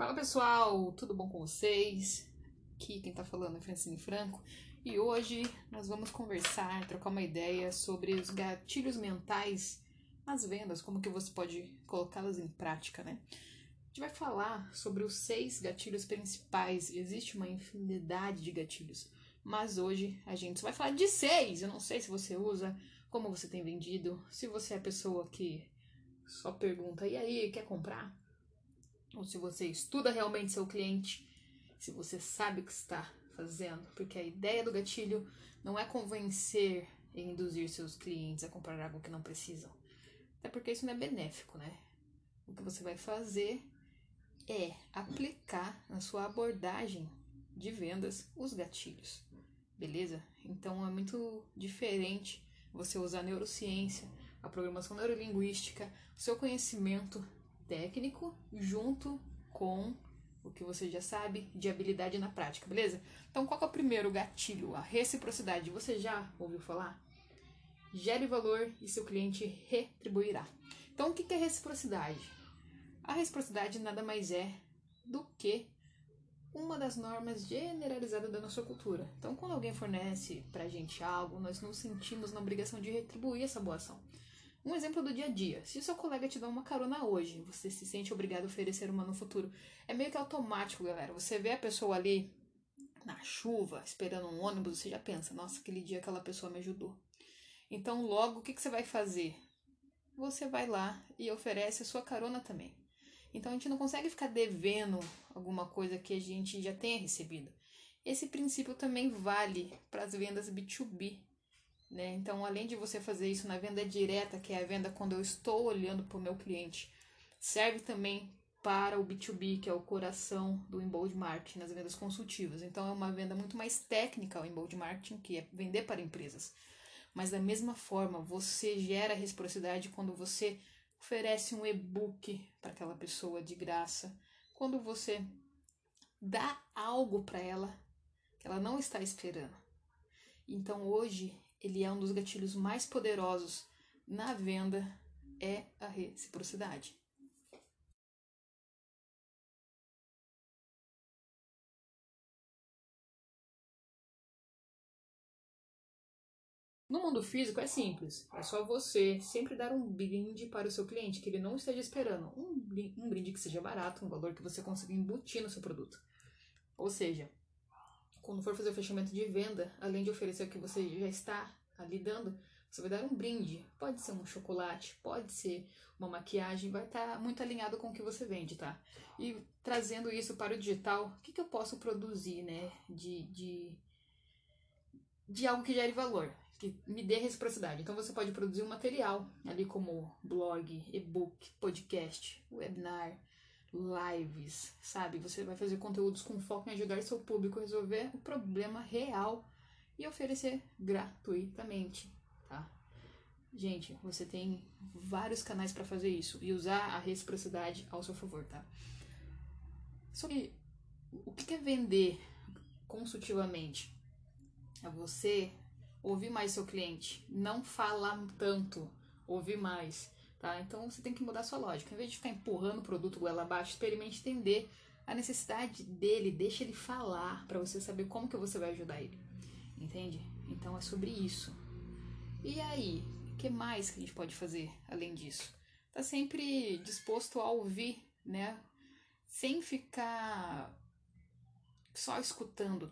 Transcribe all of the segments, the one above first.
Fala pessoal, tudo bom com vocês? Aqui quem tá falando é Francine Franco e hoje nós vamos conversar, trocar uma ideia sobre os gatilhos mentais nas vendas, como que você pode colocá-las em prática, né? A gente vai falar sobre os seis gatilhos principais, existe uma infinidade de gatilhos, mas hoje a gente só vai falar de seis. Eu não sei se você usa, como você tem vendido, se você é a pessoa que só pergunta, e aí, quer comprar? Ou se você estuda realmente seu cliente, se você sabe o que está fazendo, porque a ideia do gatilho não é convencer e induzir seus clientes a comprar algo que não precisam. Até porque isso não é benéfico, né? O que você vai fazer é aplicar na sua abordagem de vendas os gatilhos, beleza? Então é muito diferente você usar a neurociência, a programação neurolinguística, o seu conhecimento técnico junto com o que você já sabe de habilidade na prática, beleza? Então, qual é o primeiro gatilho? A reciprocidade. Você já ouviu falar? Gere valor e seu cliente retribuirá. Então, o que é reciprocidade? A reciprocidade nada mais é do que uma das normas generalizadas da nossa cultura. Então, quando alguém fornece pra gente algo, nós nos sentimos na obrigação de retribuir essa boa ação. Um exemplo do dia a dia. Se o seu colega te dá uma carona hoje, você se sente obrigado a oferecer uma no futuro. É meio que automático, galera. Você vê a pessoa ali na chuva, esperando um ônibus, você já pensa, nossa, aquele dia aquela pessoa me ajudou. Então, logo, o que, que você vai fazer? Você vai lá e oferece a sua carona também. Então, a gente não consegue ficar devendo alguma coisa que a gente já tenha recebido. Esse princípio também vale para as vendas B2B, né? Então, além de você fazer isso na venda direta, que é a venda quando eu estou olhando para o meu cliente, serve também para o B2B, que é o coração do inbound marketing nas vendas consultivas. Então, é uma venda muito mais técnica o inbound marketing, que é vender para empresas. Mas da mesma forma, você gera reciprocidade quando você oferece um e-book para aquela pessoa de graça, quando você dá algo para ela que ela não está esperando. Então hoje ele é um dos gatilhos mais poderosos na venda é a reciprocidade. No mundo físico é simples, é só você sempre dar um brinde para o seu cliente que ele não esteja esperando. Um, brinde que seja barato, um valor que você consiga embutir no seu produto. Ou seja, quando for fazer o fechamento de venda, além de oferecer o que você já está ali dando, você vai dar um brinde. Pode ser um chocolate, pode ser uma maquiagem, vai estar tá muito alinhado com o que você vende, tá? E trazendo isso para o digital, o que, que eu posso produzir, né? De, de, de algo que gere valor, que me dê reciprocidade. Então você pode produzir um material ali como blog, e-book, podcast, webinar, lives, sabe? Você vai fazer conteúdos com foco em ajudar seu público a resolver o problema real e oferecer gratuitamente, tá? Gente, você tem vários canais para fazer isso e usar a reciprocidade ao seu favor, tá? Sobre o que é vender consultivamente? É você ouvir mais seu cliente, não falar tanto, ouvir mais tá? Então você tem que mudar sua lógica. Em vez de ficar empurrando o produto goela abaixo, experimente entender a necessidade dele, deixa ele falar para você saber como que você vai ajudar ele. Entende? Então é sobre isso. E aí, o que mais que a gente pode fazer além disso? Tá sempre disposto a ouvir, né? Sem ficar só escutando.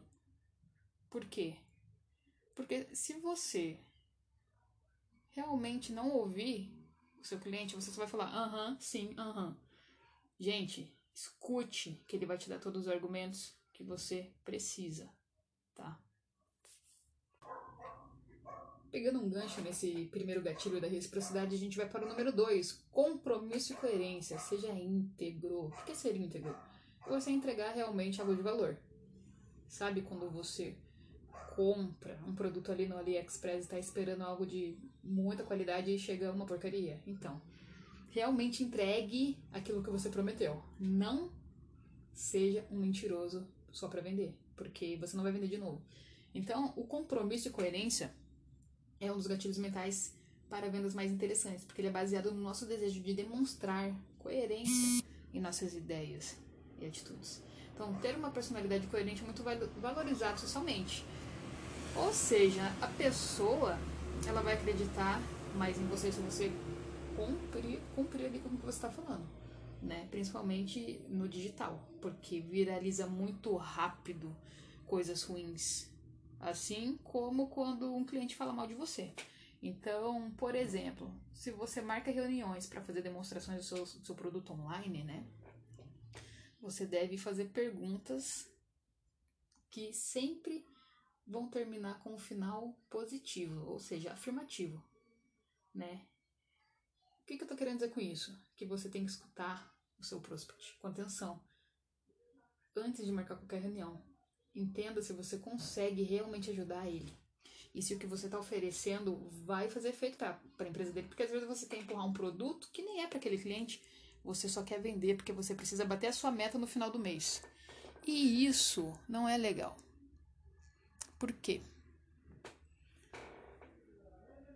Por quê? Porque se você realmente não ouvir, seu cliente, você só vai falar aham, uh -huh, sim, aham. Uh -huh. Gente, escute que ele vai te dar todos os argumentos que você precisa, tá? Pegando um gancho nesse primeiro gatilho da reciprocidade, a gente vai para o número 2, compromisso e coerência. Seja íntegro. O que é ser íntegro? Você entregar realmente algo de valor. Sabe quando você compra um produto ali no AliExpress e está esperando algo de muita qualidade e chega uma porcaria. Então, realmente entregue aquilo que você prometeu. Não seja um mentiroso só para vender, porque você não vai vender de novo. Então, o compromisso e coerência é um dos gatilhos mentais para vendas mais interessantes, porque ele é baseado no nosso desejo de demonstrar coerência em nossas ideias. e atitudes. Então, ter uma personalidade coerente é muito valorizado socialmente. Ou seja, a pessoa ela vai acreditar mais em você se você cumprir, cumprir ali com o que você está falando. Né? Principalmente no digital, porque viraliza muito rápido coisas ruins. Assim como quando um cliente fala mal de você. Então, por exemplo, se você marca reuniões para fazer demonstrações do seu, do seu produto online, né? Você deve fazer perguntas que sempre vão terminar com um final positivo, ou seja, afirmativo, né? O que, que eu estou querendo dizer com isso? Que você tem que escutar o seu prospect com atenção antes de marcar qualquer reunião. Entenda se você consegue realmente ajudar ele. E se o que você está oferecendo vai fazer efeito para a empresa dele. Porque às vezes você quer empurrar um produto que nem é para aquele cliente, você só quer vender porque você precisa bater a sua meta no final do mês. E isso não é legal. Por quê?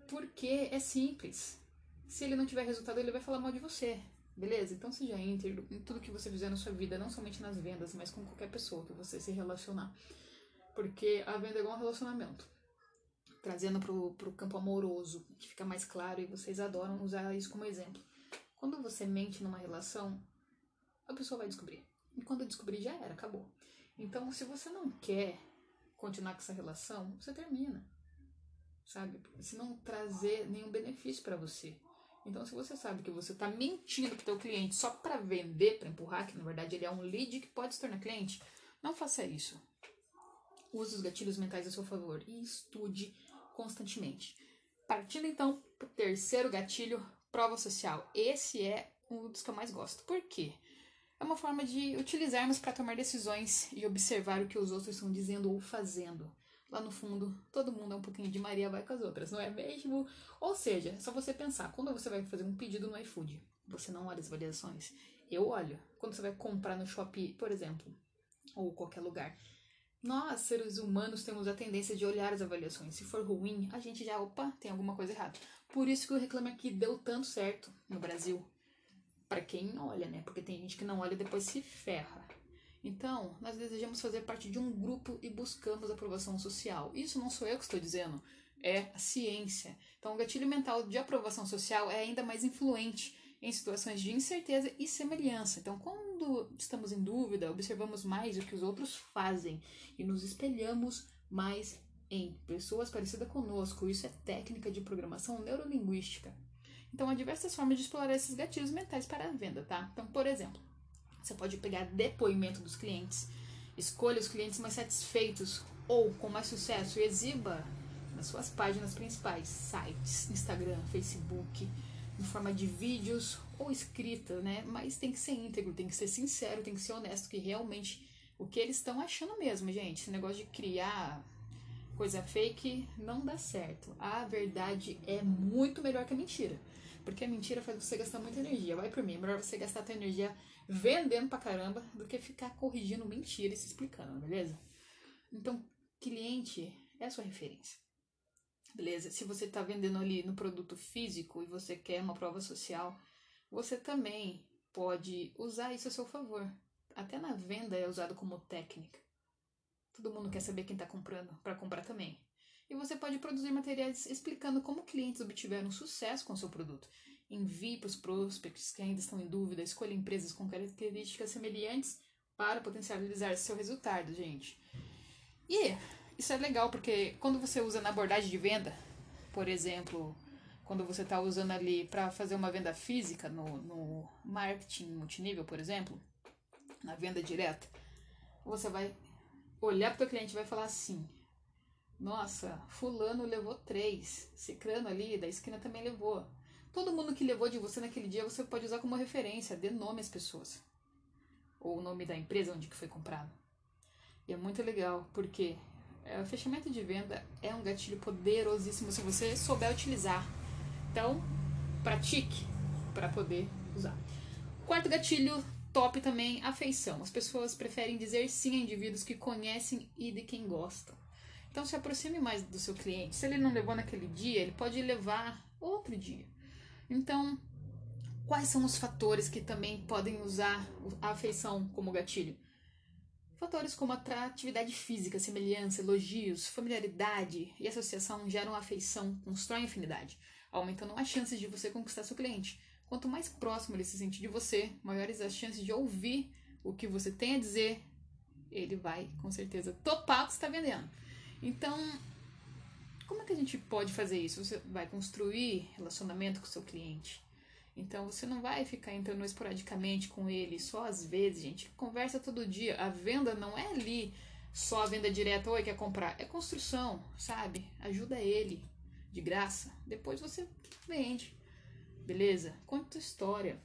Porque é simples. Se ele não tiver resultado, ele vai falar mal de você. Beleza? Então seja íntegro em tudo que você fizer na sua vida, não somente nas vendas, mas com qualquer pessoa que você se relacionar. Porque a venda é igual um relacionamento. Trazendo pro, pro campo amoroso, que fica mais claro e vocês adoram usar isso como exemplo. Quando você mente numa relação, a pessoa vai descobrir. E quando descobrir, já era, acabou. Então, se você não quer continuar com essa relação, você termina. Sabe? Se não trazer nenhum benefício para você. Então, se você sabe que você está mentindo pro teu cliente só para vender, para empurrar, que na verdade ele é um lead que pode se tornar cliente, não faça isso. Use os gatilhos mentais a seu favor e estude constantemente. Partindo então para o terceiro gatilho, prova social. Esse é um dos que eu mais gosto. Por quê? É uma forma de utilizarmos para tomar decisões e observar o que os outros estão dizendo ou fazendo. Lá no fundo, todo mundo é um pouquinho de Maria vai com as outras, não é mesmo? Ou seja, é só você pensar, quando você vai fazer um pedido no iFood, você não olha as avaliações. Eu olho. Quando você vai comprar no Shopee, por exemplo, ou qualquer lugar, nós, seres humanos, temos a tendência de olhar as avaliações. Se for ruim, a gente já, opa, tem alguma coisa errada. Por isso que o Reclame Aqui deu tanto certo no Brasil. Para quem olha, né? Porque tem gente que não olha e depois se ferra. Então, nós desejamos fazer parte de um grupo e buscamos aprovação social. Isso não sou eu que estou dizendo, é a ciência. Então, o gatilho mental de aprovação social é ainda mais influente em situações de incerteza e semelhança. Então, quando estamos em dúvida, observamos mais o que os outros fazem e nos espelhamos mais em pessoas parecidas conosco. Isso é técnica de programação neurolinguística. Então, há diversas formas de explorar esses gatilhos mentais para a venda, tá? Então, por exemplo, você pode pegar depoimento dos clientes, escolha os clientes mais satisfeitos ou com mais sucesso e exiba nas suas páginas principais, sites, Instagram, Facebook, em forma de vídeos ou escrita, né? Mas tem que ser íntegro, tem que ser sincero, tem que ser honesto, que realmente o que eles estão achando mesmo, gente. Esse negócio de criar coisa fake não dá certo. A verdade é muito melhor que a mentira. Porque a mentira faz você gastar muita energia. Vai por mim, é melhor você gastar a tua energia vendendo pra caramba do que ficar corrigindo mentira e se explicando, beleza? Então, cliente é a sua referência. Beleza? Se você está vendendo ali no produto físico e você quer uma prova social, você também pode usar isso a seu favor. Até na venda é usado como técnica. Todo mundo quer saber quem está comprando para comprar também. E você pode produzir materiais explicando como clientes obtiveram sucesso com seu produto. Envie para os prospects que ainda estão em dúvida, escolha empresas com características semelhantes para potencializar seu resultado, gente. E isso é legal porque quando você usa na abordagem de venda, por exemplo, quando você está usando ali para fazer uma venda física no, no marketing multinível, por exemplo, na venda direta, você vai olhar para o cliente e vai falar assim: Nossa, Fulano levou três, Cicrano ali da esquina também levou. Todo mundo que levou de você naquele dia você pode usar como referência, dê nome às pessoas. Ou o nome da empresa onde que foi comprado. E é muito legal, porque é, o fechamento de venda é um gatilho poderosíssimo se você souber utilizar. Então, pratique para poder usar. Quarto gatilho top também, afeição. As pessoas preferem dizer sim a indivíduos que conhecem e de quem gostam. Então, se aproxime mais do seu cliente. Se ele não levou naquele dia, ele pode levar outro dia. Então, Quais são os fatores que também podem usar a afeição como gatilho? Fatores como atratividade física, semelhança, elogios, familiaridade e associação geram afeição, constroem afinidade, aumentando as chances de você conquistar seu cliente. Quanto mais próximo ele se sente de você, maiores as chances de ouvir o que você tem a dizer, ele vai com certeza topar o que está vendendo. Então, como é que a gente pode fazer isso? Você vai construir relacionamento com o seu cliente. Então você não vai ficar entrando esporadicamente com ele, só às vezes, gente. Conversa todo dia. A venda não é ali só a venda direta, oi, quer comprar. É construção, sabe? Ajuda ele de graça. Depois você vende. Beleza? Conta a história.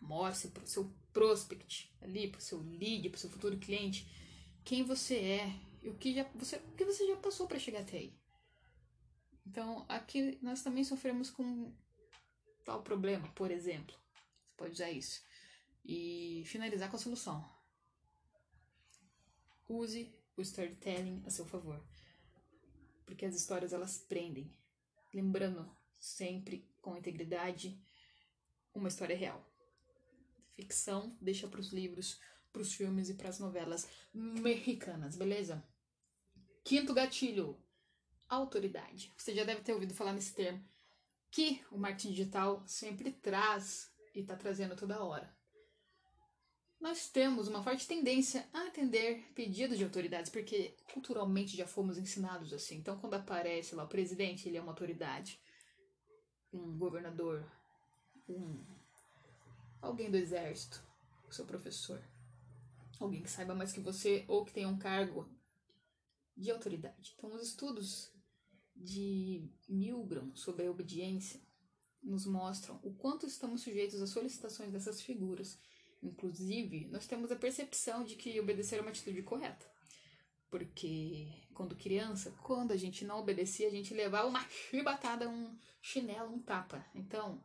Mostre para o seu prospect ali, para o seu lead, para o seu futuro cliente, quem você é o que, já, você, o que você já passou para chegar até aí. Então, aqui nós também sofremos com tal problema, por exemplo. Você pode usar isso. E finalizar com a solução. Use o storytelling a seu favor. Porque as histórias elas prendem. Lembrando sempre com integridade uma história real. Ficção deixa para os livros, para os filmes e para as novelas mexicanas, beleza? Quinto gatilho: autoridade. Você já deve ter ouvido falar nesse termo que o marketing digital sempre traz e está trazendo toda hora. Nós temos uma forte tendência a atender pedidos de autoridades, porque culturalmente já fomos ensinados assim. Então, quando aparece lá o presidente, ele é uma autoridade, um governador, um alguém do exército, o seu professor, alguém que saiba mais que você ou que tenha um cargo de autoridade. Então, os estudos de Milgram sobre a obediência nos mostram o quanto estamos sujeitos às solicitações dessas figuras. Inclusive, nós temos a percepção de que obedecer é uma atitude correta. Porque quando criança, quando a gente não obedecia, a gente levava uma chibatada, um chinelo, um tapa. Então,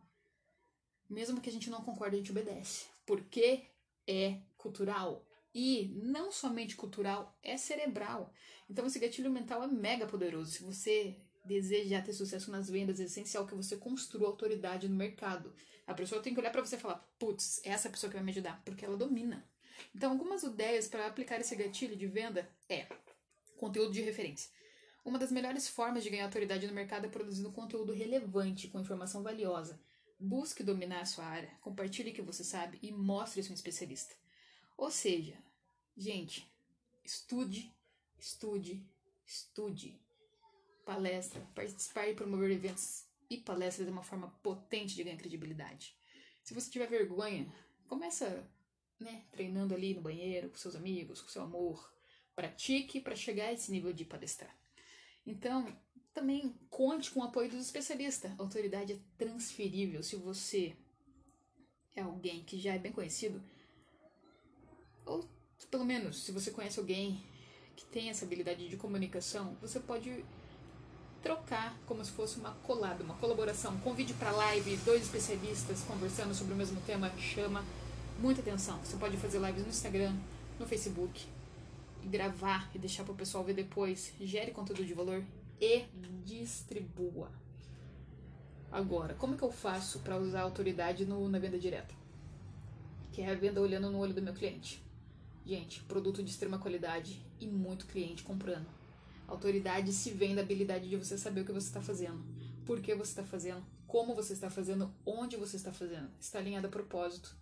mesmo que a gente não concorde, a gente obedece. Porque é cultural. E não somente cultural, é cerebral. Então esse gatilho mental é mega poderoso. Se você deseja ter sucesso nas vendas, é essencial que você construa autoridade no mercado. A pessoa tem que olhar para você e falar: putz, é essa pessoa que vai me ajudar, porque ela domina. Então, algumas ideias para aplicar esse gatilho de venda é conteúdo de referência. Uma das melhores formas de ganhar autoridade no mercado é produzindo conteúdo relevante, com informação valiosa. Busque dominar a sua área, compartilhe o que você sabe e mostre isso um especialista. Ou seja, gente, estude, estude, estude. Palestra, participar e promover eventos e palestras é uma forma potente de ganhar credibilidade. Se você tiver vergonha, começa, né, treinando ali no banheiro, com seus amigos, com seu amor. Pratique para chegar a esse nível de palestrar. Então, também conte com o apoio dos especialistas. A autoridade é transferível. Se você é alguém que já é bem conhecido, ou pelo menos se você conhece alguém que tem essa habilidade de comunicação, você pode trocar como se fosse uma collab, uma colaboração. Convide para live dois especialistas conversando sobre o mesmo tema chama muita atenção. Você pode fazer lives no Instagram, no Facebook, e gravar e deixar para o pessoal ver depois. Gere conteúdo de valor e distribua. Agora, como que eu faço para usar autoridade no, na venda direta? Que é a venda olhando no olho do meu cliente. Gente, produto de extrema qualidade e muito cliente comprando. Autoridade se vem da habilidade de você saber o que você está fazendo, por que você está fazendo, como você está fazendo, onde você está fazendo. Está alinhado a propósito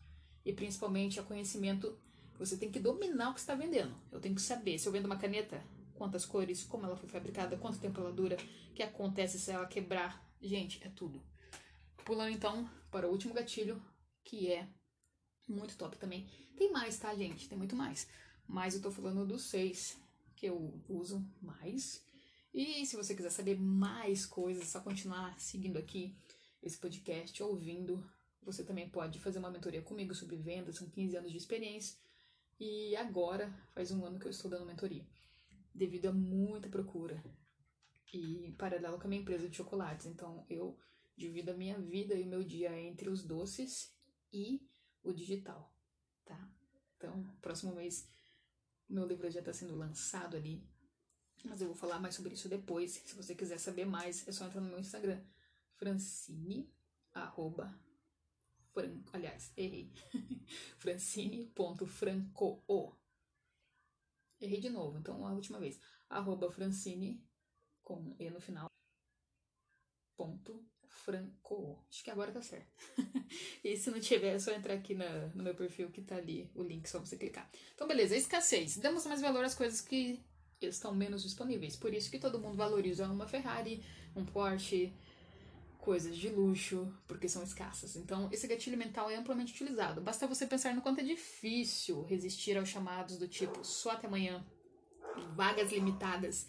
e principalmente a conhecimento. Você tem que dominar o que está vendendo. Eu tenho que saber se eu vendo uma caneta, quantas cores, como ela foi fabricada, quanto tempo ela dura, o que acontece se ela quebrar. Gente, é tudo. Pulando então para o último gatilho, que é muito top também. Tem mais, tá, gente? Tem muito mais. Mas eu tô falando dos seis que eu uso mais. E se você quiser saber mais coisas, é só continuar seguindo aqui esse podcast, ouvindo. Você também pode fazer uma mentoria comigo sobre vendas, são 15 anos de experiência. E agora, faz um ano que eu estou dando mentoria, devido a muita procura. E paralelo com a minha empresa de chocolates. Então eu divido a minha vida e o meu dia entre os doces e o digital, tá? Então, próximo mês, meu livro já está sendo lançado ali, mas eu vou falar mais sobre isso depois. Se você quiser saber mais, é só entrar no meu Instagram, francine, arroba, aliás, errei. francine.franco. Errei de novo, então a última vez. Arroba francine, com E no final, ponto franco. Acho que agora tá certo. e se não tiver, é só entrar aqui na, no meu perfil que tá ali o link, só você clicar. Então, beleza, escassez. Damos mais valor às coisas que estão menos disponíveis. Por isso que todo mundo valoriza uma Ferrari, um Porsche, coisas de luxo, porque são escassas. Então, esse gatilho mental é amplamente utilizado. Basta você pensar no quanto é difícil resistir aos chamados do tipo só até amanhã, vagas limitadas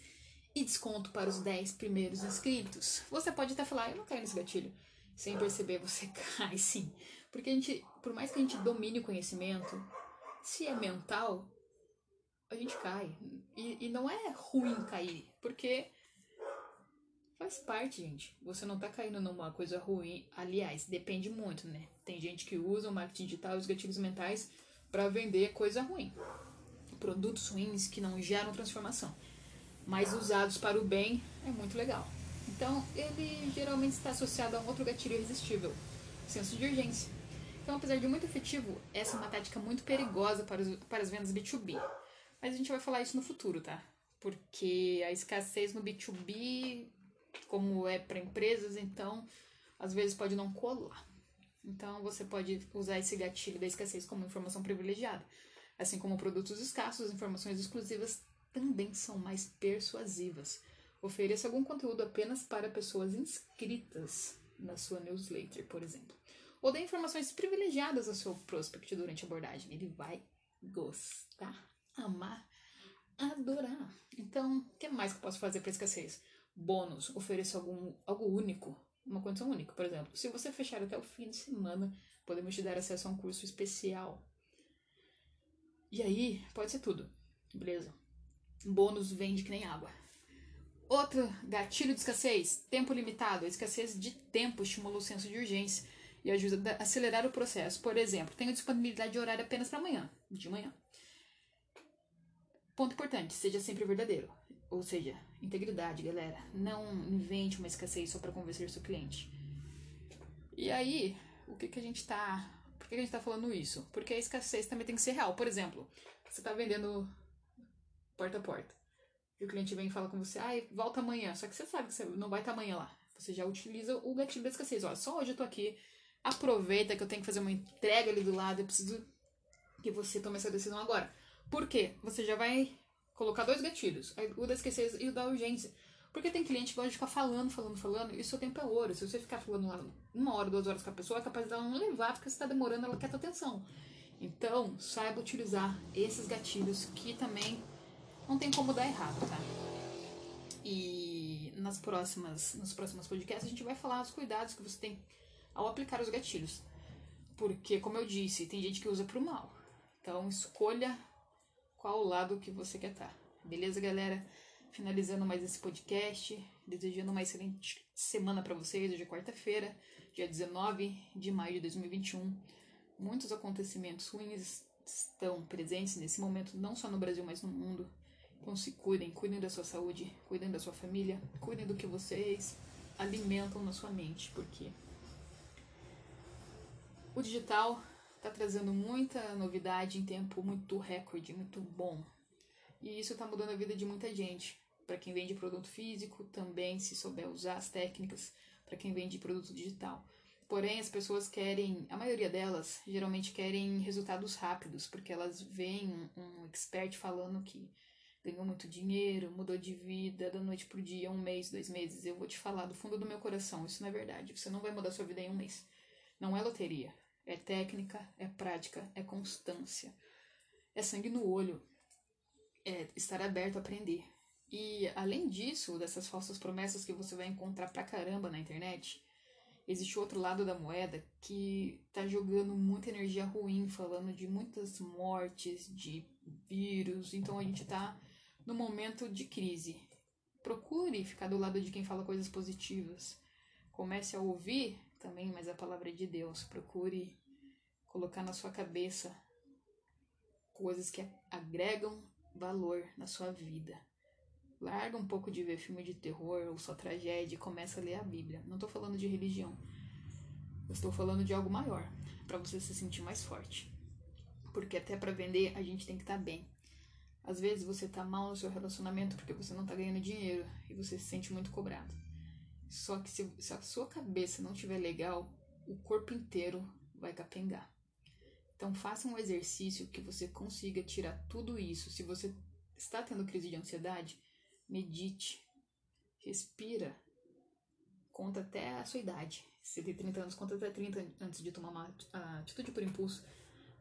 e desconto para os 10 primeiros inscritos. Você pode até falar, eu não caio nesse gatilho. Sem perceber, você cai sim. Porque a gente, por mais que a gente domine o conhecimento, se é mental, a gente cai. E, e não é ruim cair, porque faz parte, gente. Você não tá caindo numa coisa ruim. Aliás, depende muito, né? Tem gente que usa o marketing digital e os gatilhos mentais para vender coisa ruim. Produtos ruins que não geram transformação. Mas usados para o bem é muito legal. Então, ele geralmente está associado a um outro gatilho irresistível, senso de urgência. Então, apesar de muito efetivo, essa é uma tática muito perigosa para, os, para as vendas B2B. Mas a gente vai falar isso no futuro, tá? Porque a escassez no B2B, como é para empresas, então às vezes pode não colar. Então você pode usar esse gatilho da escassez como informação privilegiada. Assim como produtos escassos, informações exclusivas também são mais persuasivas. Ofereça algum conteúdo apenas para pessoas inscritas na sua newsletter, por exemplo. Ou dê informações privilegiadas ao seu prospect durante a abordagem. Ele vai gostar amar, adorar. Então, o que mais que eu posso fazer para escassez? Bônus, ofereço algum, algo único, uma condição única. Por exemplo, se você fechar até o fim de semana, podemos te dar acesso a um curso especial. E aí, pode ser tudo. Beleza. Bônus vende que nem água. Outro gatilho de escassez, tempo limitado. A escassez de tempo estimula o senso de urgência e ajuda a acelerar o processo. Por exemplo, tenho disponibilidade de horário apenas para amanhã, de manhã. Ponto importante, seja sempre verdadeiro. Ou seja, integridade, galera. Não invente uma escassez só para convencer seu cliente. E aí, o que, que a gente tá. Por que, que a gente tá falando isso? Porque a escassez também tem que ser real. Por exemplo, você tá vendendo porta a porta. E o cliente vem e fala com você, ai, ah, volta amanhã. Só que você sabe que você não vai estar amanhã lá. Você já utiliza o gatilho da escassez. Olha, só hoje eu tô aqui. Aproveita que eu tenho que fazer uma entrega ali do lado. Eu preciso que você tome essa decisão agora. Por quê? Você já vai colocar dois gatilhos, o da esquecer e o da urgência. Porque tem cliente que gosta de ficar falando, falando, falando, e o seu tempo é ouro. Se você ficar falando uma hora, duas horas com a pessoa, é capaz dela não levar, porque você está demorando, ela quer tua atenção. Então, saiba utilizar esses gatilhos que também não tem como dar errado, tá? E nas próximas, nos próximos podcasts a gente vai falar os cuidados que você tem ao aplicar os gatilhos. Porque, como eu disse, tem gente que usa pro mal. Então, escolha qual lado que você quer estar. Tá. Beleza, galera? Finalizando mais esse podcast, desejando uma excelente semana para vocês. Hoje é quarta-feira, dia 19 de maio de 2021. Muitos acontecimentos ruins estão presentes nesse momento, não só no Brasil, mas no mundo. Então se cuidem, cuidem da sua saúde, cuidem da sua família, cuidem do que vocês alimentam na sua mente, porque o digital está trazendo muita novidade em tempo muito recorde, muito bom. E isso está mudando a vida de muita gente. Para quem vende produto físico, também, se souber usar as técnicas, para quem vende produto digital. Porém, as pessoas querem, a maioria delas, geralmente querem resultados rápidos, porque elas veem um expert falando que ganhou muito dinheiro, mudou de vida da noite pro dia, um mês, dois meses. Eu vou te falar do fundo do meu coração, isso não é verdade. Você não vai mudar sua vida em um mês. Não é loteria. É técnica, é prática, é constância. É sangue no olho. É estar aberto a aprender. E além disso, dessas falsas promessas que você vai encontrar pra caramba na internet, existe outro lado da moeda que tá jogando muita energia ruim, falando de muitas mortes, de vírus. Então a gente tá no momento de crise. Procure ficar do lado de quem fala coisas positivas. Comece a ouvir também, mas a palavra é de Deus. Procure colocar na sua cabeça coisas que agregam valor na sua vida. Larga um pouco de ver filme de terror ou só tragédia e começa a ler a Bíblia. Não estou falando de religião. Eu estou falando de algo maior, para você se sentir mais forte. Porque até para vender a gente tem que estar tá bem. Às vezes você tá mal no seu relacionamento porque você não tá ganhando dinheiro e você se sente muito cobrado. Só que se, se a sua cabeça não estiver legal, o corpo inteiro vai capengar. Então faça um exercício que você consiga tirar tudo isso. Se você está tendo crise de ansiedade, medite, respira, conta até a sua idade. Se tem 30 anos, conta até 30 antes de tomar uma atitude por impulso.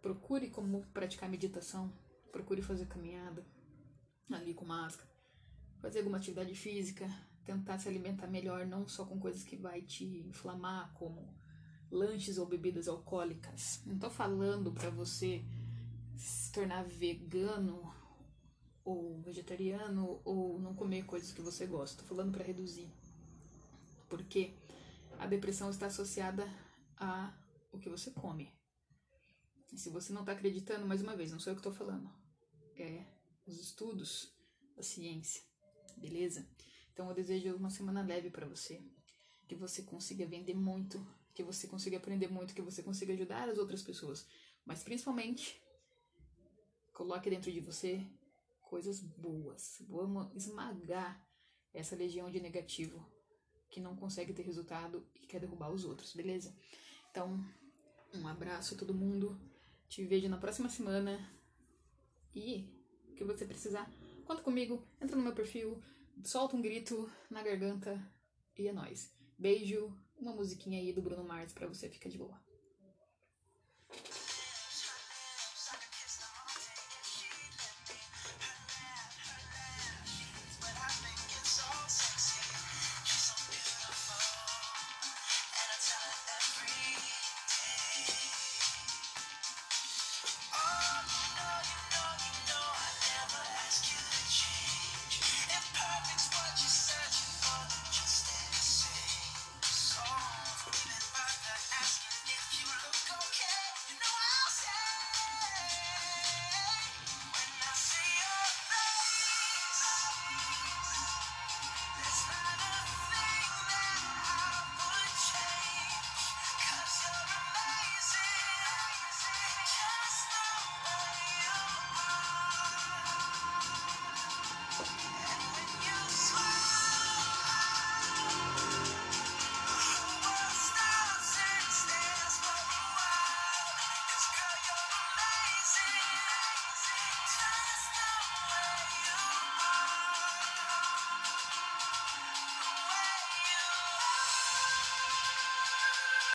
Procure como praticar meditação, procure fazer caminhada ali com máscara, fazer alguma atividade física, tentar se alimentar melhor, não só com coisas que vai te inflamar, como lanches ou bebidas alcoólicas. Não tô falando para você se tornar vegano ou vegetariano ou não comer coisas que você gosta. Tô falando para reduzir. Porque a depressão está associada a o que você come. E se você não está acreditando, mais uma vez, não sou eu que estou falando, é os estudos da ciência, beleza? Então eu desejo uma semana leve para você, que você consiga vender muito, que você consiga aprender muito, que você consiga ajudar as outras pessoas, mas principalmente coloque dentro de você coisas boas. Vamos esmagar essa legião de negativo que não consegue ter resultado e quer derrubar os outros, beleza? Então, um abraço a todo mundo. Te vejo na próxima semana. E o que você precisar, conta comigo, entra no meu perfil, solta um grito na garganta e é nóis. Beijo, uma musiquinha aí do Bruno Mars pra você ficar de boa.